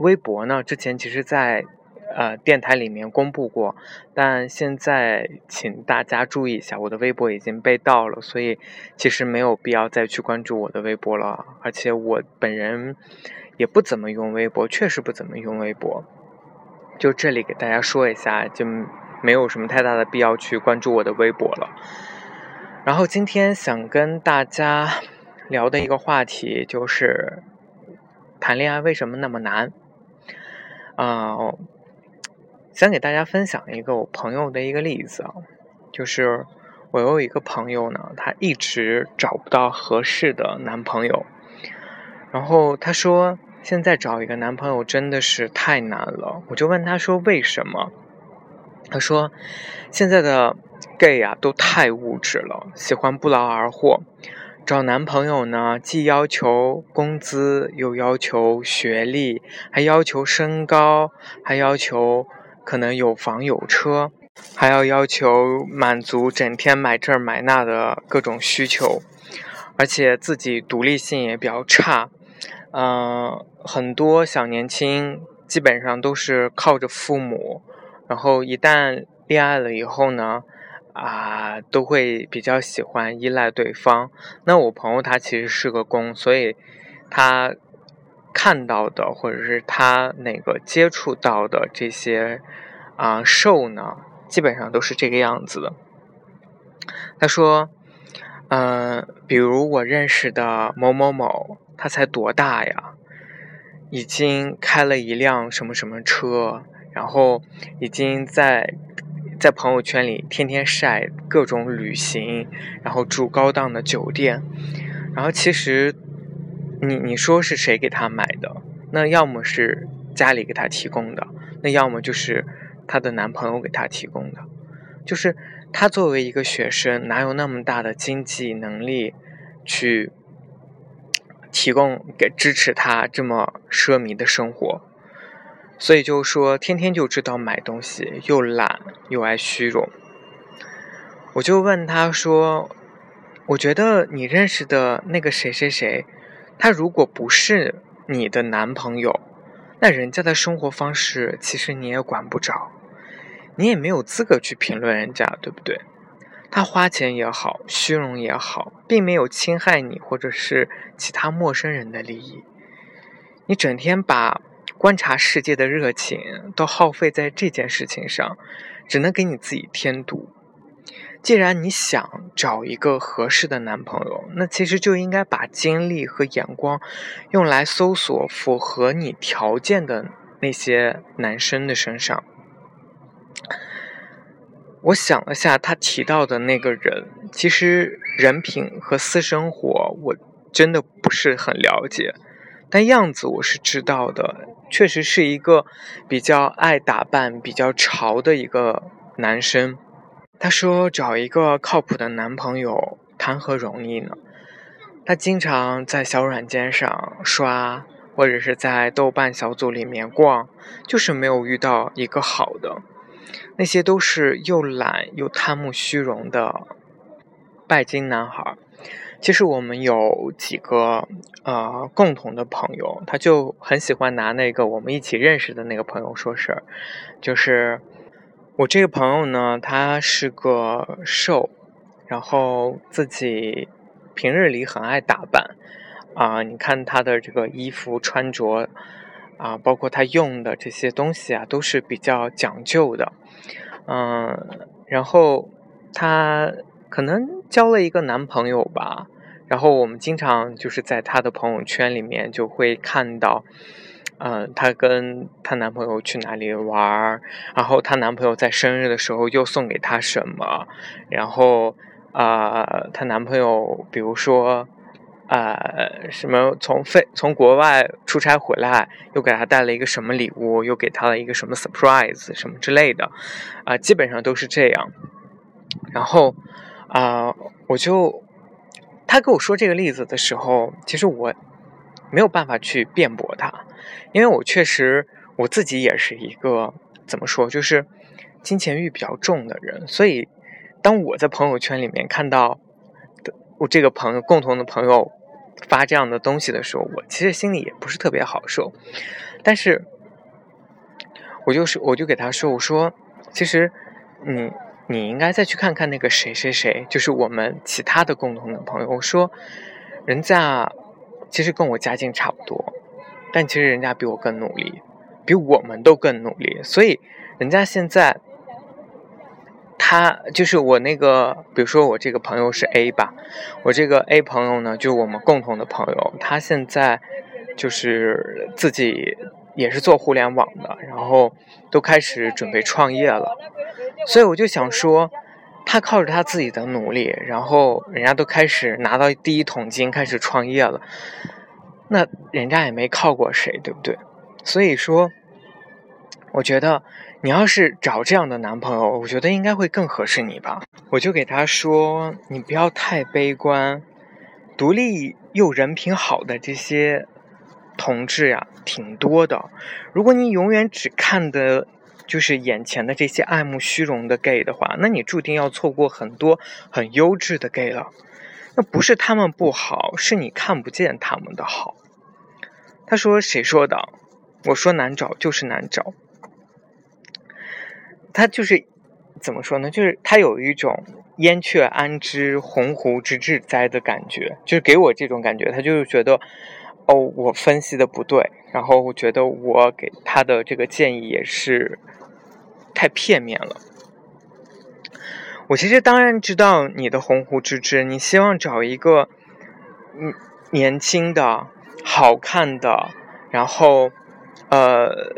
微博呢，之前其实在。呃，电台里面公布过，但现在请大家注意一下，我的微博已经被盗了，所以其实没有必要再去关注我的微博了。而且我本人也不怎么用微博，确实不怎么用微博。就这里给大家说一下，就没有什么太大的必要去关注我的微博了。然后今天想跟大家聊的一个话题就是谈恋爱为什么那么难？啊。想给大家分享一个我朋友的一个例子啊，就是我有一个朋友呢，他一直找不到合适的男朋友，然后他说现在找一个男朋友真的是太难了，我就问他说为什么？他说现在的 gay 啊都太物质了，喜欢不劳而获，找男朋友呢既要求工资，又要求学历，还要求身高，还要求。可能有房有车，还要要求满足整天买这买那的各种需求，而且自己独立性也比较差。嗯，很多小年轻基本上都是靠着父母，然后一旦恋爱了以后呢，啊，都会比较喜欢依赖对方。那我朋友他其实是个公，所以他。看到的，或者是他那个接触到的这些啊兽呢，基本上都是这个样子的。他说，嗯，比如我认识的某某某，他才多大呀？已经开了一辆什么什么车，然后已经在在朋友圈里天天晒各种旅行，然后住高档的酒店，然后其实。你你说是谁给他买的？那要么是家里给他提供的，那要么就是她的男朋友给她提供的。就是她作为一个学生，哪有那么大的经济能力去提供给支持她这么奢靡的生活？所以就说天天就知道买东西，又懒又爱虚荣。我就问他说：“我觉得你认识的那个谁谁谁。”他如果不是你的男朋友，那人家的生活方式其实你也管不着，你也没有资格去评论人家，对不对？他花钱也好，虚荣也好，并没有侵害你或者是其他陌生人的利益。你整天把观察世界的热情都耗费在这件事情上，只能给你自己添堵。既然你想找一个合适的男朋友，那其实就应该把精力和眼光用来搜索符合你条件的那些男生的身上。我想了下，他提到的那个人，其实人品和私生活我真的不是很了解，但样子我是知道的，确实是一个比较爱打扮、比较潮的一个男生。他说：“找一个靠谱的男朋友谈何容易呢？他经常在小软件上刷，或者是在豆瓣小组里面逛，就是没有遇到一个好的。那些都是又懒又贪慕虚荣的拜金男孩。其实我们有几个呃共同的朋友，他就很喜欢拿那个我们一起认识的那个朋友说事儿，就是。”我这个朋友呢，他是个瘦，然后自己平日里很爱打扮啊。你看他的这个衣服穿着啊，包括他用的这些东西啊，都是比较讲究的。嗯，然后他可能交了一个男朋友吧，然后我们经常就是在她的朋友圈里面就会看到。嗯，她跟她男朋友去哪里玩儿？然后她男朋友在生日的时候又送给她什么？然后啊，她男朋友比如说呃，什么从飞从国外出差回来，又给他带了一个什么礼物，又给他了一个什么 surprise 什么之类的，啊，基本上都是这样。然后啊，我就他跟我说这个例子的时候，其实我没有办法去辩驳他，因为我确实我自己也是一个怎么说，就是金钱欲比较重的人，所以当我在朋友圈里面看到我这个朋友共同的朋友。发这样的东西的时候，我其实心里也不是特别好受，但是，我就是我就给他说，我说，其实，你你应该再去看看那个谁谁谁，就是我们其他的共同的朋友。我说，人家其实跟我家境差不多，但其实人家比我更努力，比我们都更努力，所以人家现在。他就是我那个，比如说我这个朋友是 A 吧，我这个 A 朋友呢，就是我们共同的朋友，他现在就是自己也是做互联网的，然后都开始准备创业了，所以我就想说，他靠着他自己的努力，然后人家都开始拿到第一桶金，开始创业了，那人家也没靠过谁，对不对？所以说，我觉得。你要是找这样的男朋友，我觉得应该会更合适你吧。我就给他说，你不要太悲观，独立又人品好的这些同志呀，挺多的。如果你永远只看的就是眼前的这些爱慕虚荣的 gay 的话，那你注定要错过很多很优质的 gay 了。那不是他们不好，是你看不见他们的好。他说：“谁说的？”我说：“难找就是难找。”他就是怎么说呢？就是他有一种燕雀安知鸿鹄之志哉的感觉，就是给我这种感觉。他就是觉得，哦，我分析的不对，然后我觉得我给他的这个建议也是太片面了。我其实当然知道你的鸿鹄之志，你希望找一个嗯年轻的、好看的，然后呃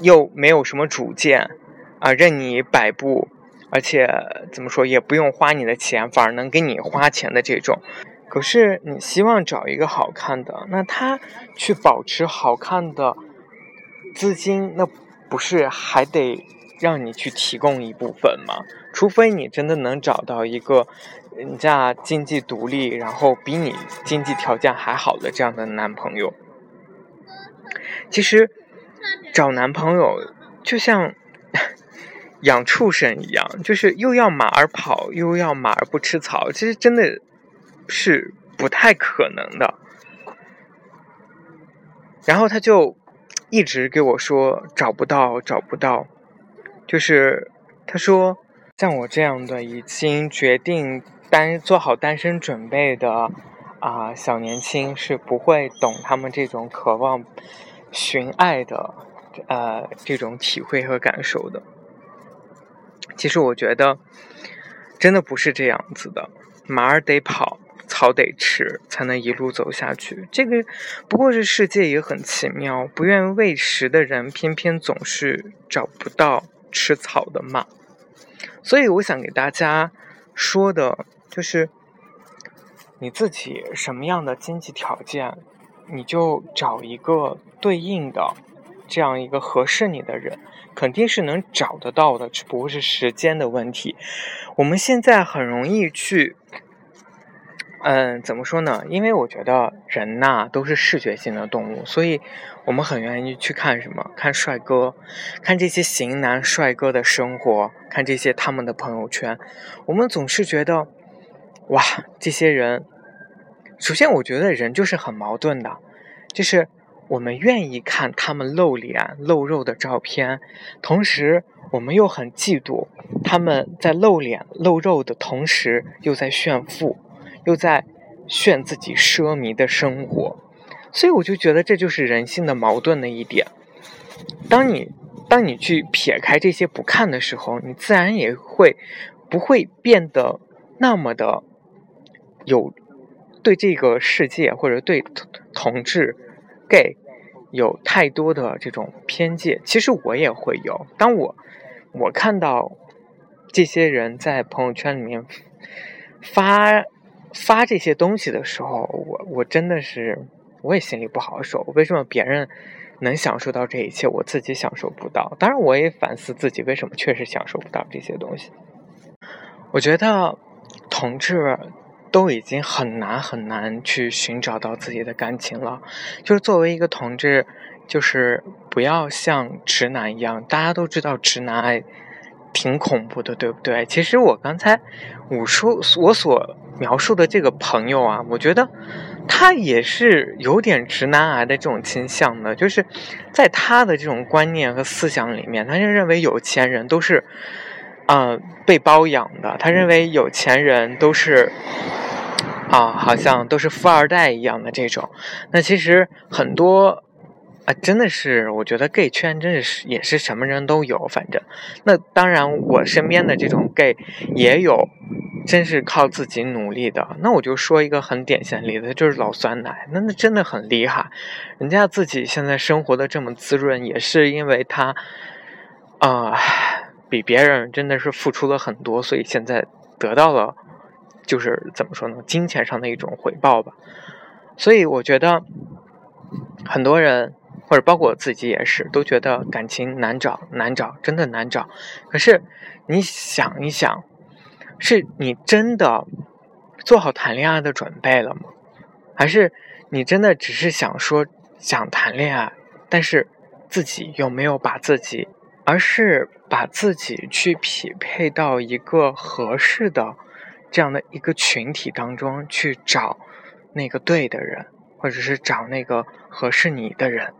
又没有什么主见。啊，任你摆布，而且怎么说也不用花你的钱，反而能给你花钱的这种。可是你希望找一个好看的，那他去保持好看的资金，那不是还得让你去提供一部分吗？除非你真的能找到一个人家经济独立，然后比你经济条件还好的这样的男朋友。其实找男朋友就像。养畜生一样，就是又要马儿跑，又要马儿不吃草，其实真的是不太可能的。然后他就一直给我说找不到，找不到。就是他说，像我这样的已经决定单做好单身准备的啊小年轻是不会懂他们这种渴望寻爱的呃这种体会和感受的。其实我觉得，真的不是这样子的。马儿得跑，草得吃，才能一路走下去。这个不过是世界也很奇妙，不愿喂食的人，偏偏总是找不到吃草的马。所以我想给大家说的，就是你自己什么样的经济条件，你就找一个对应的。这样一个合适你的人，肯定是能找得到的，只不过是时间的问题。我们现在很容易去，嗯，怎么说呢？因为我觉得人呐都是视觉性的动物，所以我们很愿意去看什么？看帅哥，看这些型男帅哥的生活，看这些他们的朋友圈。我们总是觉得，哇，这些人。首先，我觉得人就是很矛盾的，就是。我们愿意看他们露脸露肉的照片，同时我们又很嫉妒他们在露脸露肉的同时又在炫富，又在炫自己奢靡的生活，所以我就觉得这就是人性的矛盾的一点。当你当你去撇开这些不看的时候，你自然也会不会变得那么的有对这个世界或者对同志。gay 有太多的这种偏见，其实我也会有。当我我看到这些人在朋友圈里面发发这些东西的时候，我我真的是我也心里不好受。为什么别人能享受到这一切，我自己享受不到？当然，我也反思自己为什么确实享受不到这些东西。我觉得同志都已经很难很难去寻找到自己的感情了。就是作为一个同志，就是不要像直男一样。大家都知道直男癌挺恐怖的，对不对？其实我刚才我说我所描述的这个朋友啊，我觉得他也是有点直男癌的这种倾向的。就是在他的这种观念和思想里面，他就认为有钱人都是。嗯，被包养的，他认为有钱人都是啊，好像都是富二代一样的这种。那其实很多真的是，我觉得 gay 圈真的是也是什么人都有，反正。那当然，我身边的这种 gay 也有，真是靠自己努力的。那我就说一个很典型的例子，就是老酸奶，那那真的很厉害，人家自己现在生活的这么滋润，也是因为他啊。比别人真的是付出了很多，所以现在得到了，就是怎么说呢，金钱上的一种回报吧。所以我觉得很多人，或者包括我自己也是，都觉得感情难找，难找，真的难找。可是你想一想，是你真的做好谈恋爱的准备了吗？还是你真的只是想说想谈恋爱，但是自己又没有把自己？而是把自己去匹配到一个合适的这样的一个群体当中去找那个对的人，或者是找那个合适你的人，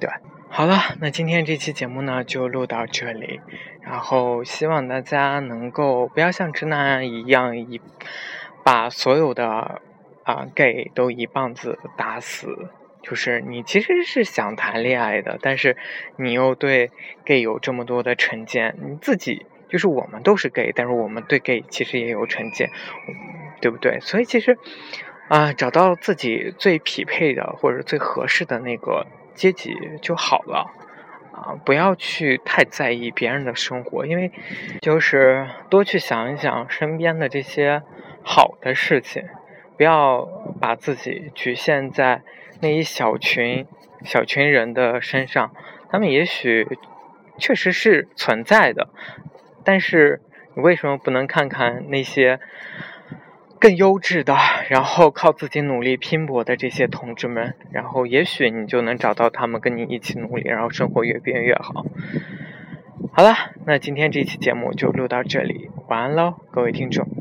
对好了，那今天这期节目呢就录到这里，然后希望大家能够不要像直男一样一把所有的啊 gay 都一棒子打死。就是你其实是想谈恋爱的，但是你又对 gay 有这么多的成见，你自己就是我们都是 gay，但是我们对 gay 其实也有成见，对不对？所以其实啊，找到自己最匹配的或者最合适的那个阶级就好了啊，不要去太在意别人的生活，因为就是多去想一想身边的这些好的事情，不要把自己局限在。那一小群小群人的身上，他们也许确实是存在的，但是你为什么不能看看那些更优质的，然后靠自己努力拼搏的这些同志们？然后也许你就能找到他们，跟你一起努力，然后生活越变越好。好了，那今天这期节目就录到这里，晚安喽，各位听众。